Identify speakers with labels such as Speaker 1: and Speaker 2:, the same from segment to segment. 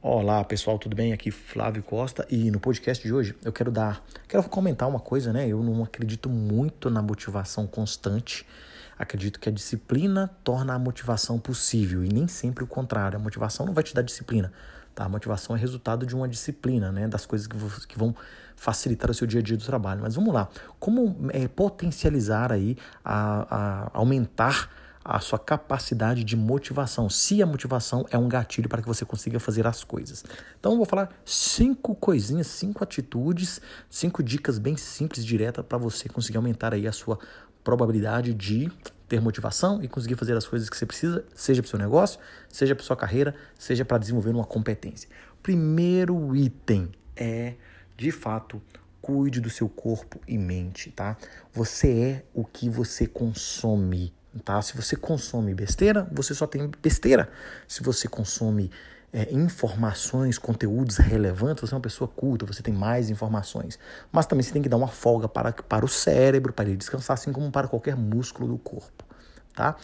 Speaker 1: Olá pessoal, tudo bem? Aqui Flávio Costa e no podcast de hoje eu quero dar, quero comentar uma coisa, né? Eu não acredito muito na motivação constante. Acredito que a disciplina torna a motivação possível e nem sempre o contrário. A motivação não vai te dar disciplina, tá? A motivação é resultado de uma disciplina, né? Das coisas que, que vão facilitar o seu dia a dia do trabalho. Mas vamos lá, como é, potencializar aí, a, a aumentar a sua capacidade de motivação, se a motivação é um gatilho para que você consiga fazer as coisas. Então eu vou falar cinco coisinhas, cinco atitudes, cinco dicas bem simples diretas para você conseguir aumentar aí a sua probabilidade de ter motivação e conseguir fazer as coisas que você precisa, seja para o seu negócio, seja para sua carreira, seja para desenvolver uma competência. Primeiro item é, de fato, cuide do seu corpo e mente, tá? Você é o que você consome tá? Se você consome besteira, você só tem besteira. Se você consome é, informações, conteúdos relevantes, você é uma pessoa culta, você tem mais informações. Mas também você tem que dar uma folga para, para o cérebro, para ele descansar, assim como para qualquer músculo do corpo, tá?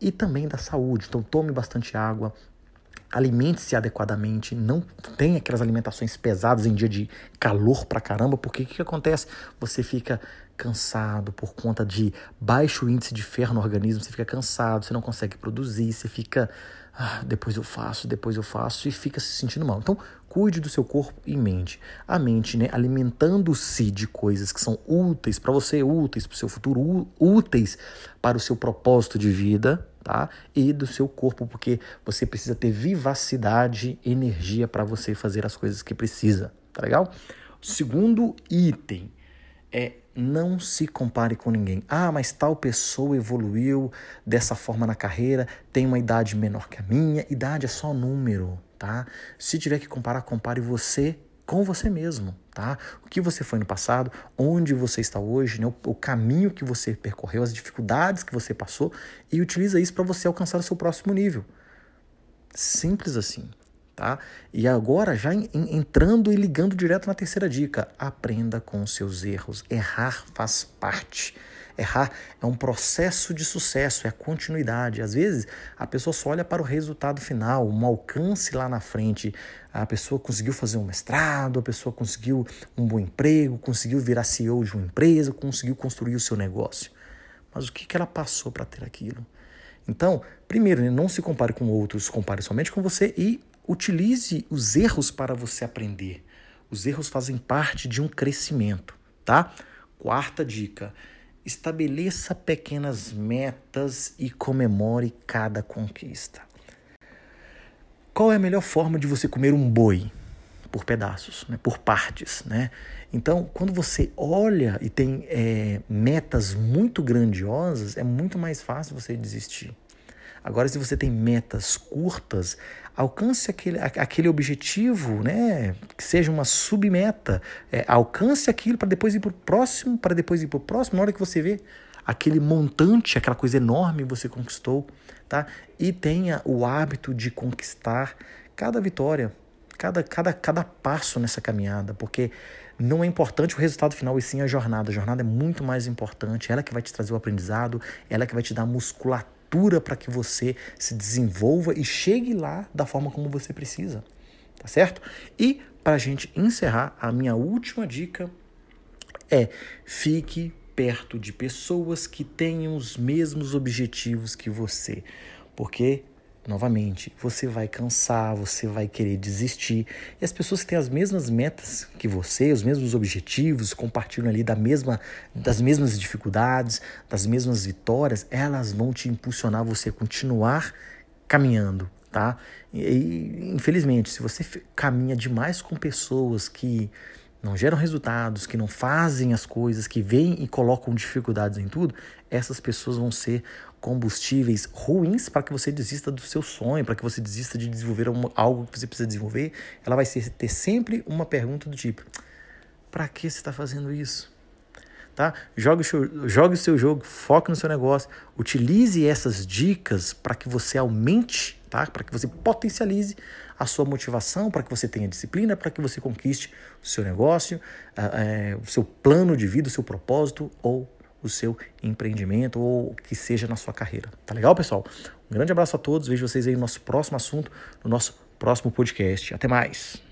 Speaker 1: E também da saúde. Então tome bastante água, alimente-se adequadamente, não tenha aquelas alimentações pesadas em dia de calor pra caramba, porque o que, que acontece? Você fica cansado por conta de baixo índice de ferro no organismo, você fica cansado, você não consegue produzir, você fica, ah, depois eu faço, depois eu faço e fica se sentindo mal. Então, cuide do seu corpo e mente. A mente, né, alimentando-se de coisas que são úteis para você, úteis para o seu futuro, úteis para o seu propósito de vida, tá? E do seu corpo, porque você precisa ter vivacidade, energia para você fazer as coisas que precisa, tá legal? Segundo item é não se compare com ninguém. Ah, mas tal pessoa evoluiu dessa forma na carreira, tem uma idade menor que a minha. Idade é só número, tá? Se tiver que comparar, compare você com você mesmo, tá? O que você foi no passado, onde você está hoje, né? o, caminho que você percorreu, as dificuldades que você passou e utiliza isso para você alcançar o seu próximo nível. Simples assim, tá? E agora já entrando e ligando direto na terceira dica, aprenda com seus erros. Errar faz parte. Errar é um processo de sucesso, é continuidade. Às vezes a pessoa só olha para o resultado final, um alcance lá na frente. A pessoa conseguiu fazer um mestrado, a pessoa conseguiu um bom emprego, conseguiu virar CEO de uma empresa, conseguiu construir o seu negócio. Mas o que, que ela passou para ter aquilo? Então, primeiro, né, não se compare com outros, compare somente com você e utilize os erros para você aprender. Os erros fazem parte de um crescimento, tá? Quarta dica: Estabeleça pequenas metas e comemore cada conquista. Qual é a melhor forma de você comer um boi? Por pedaços, né? por partes. Né? Então, quando você olha e tem é, metas muito grandiosas, é muito mais fácil você desistir. Agora, se você tem metas curtas, alcance aquele, aquele objetivo, né? Que seja uma submeta. É, alcance aquilo para depois ir para o próximo, para depois ir para o próximo. Na hora que você vê aquele montante, aquela coisa enorme você conquistou, tá? E tenha o hábito de conquistar cada vitória, cada, cada, cada passo nessa caminhada, porque não é importante o resultado final e sim a jornada. A jornada é muito mais importante, ela que vai te trazer o aprendizado, ela que vai te dar musculatura para que você se desenvolva e chegue lá da forma como você precisa, tá certo? E para a gente encerrar, a minha última dica é fique perto de pessoas que tenham os mesmos objetivos que você, porque novamente, você vai cansar, você vai querer desistir. E as pessoas que têm as mesmas metas que você, os mesmos objetivos, compartilham ali da mesma, das mesmas dificuldades, das mesmas vitórias, elas vão te impulsionar a você continuar caminhando, tá? E, infelizmente, se você caminha demais com pessoas que não geram resultados, que não fazem as coisas, que vêm e colocam dificuldades em tudo, essas pessoas vão ser combustíveis ruins para que você desista do seu sonho, para que você desista de desenvolver algo que você precisa desenvolver. Ela vai ser, ter sempre uma pergunta do tipo: para que você está fazendo isso? Tá? Jogue, jogue o seu jogo, foque no seu negócio, utilize essas dicas para que você aumente, tá? para que você potencialize a sua motivação, para que você tenha disciplina, para que você conquiste o seu negócio, é, o seu plano de vida, o seu propósito ou o seu empreendimento ou que seja na sua carreira. Tá legal, pessoal? Um grande abraço a todos. Vejo vocês aí no nosso próximo assunto, no nosso próximo podcast. Até mais.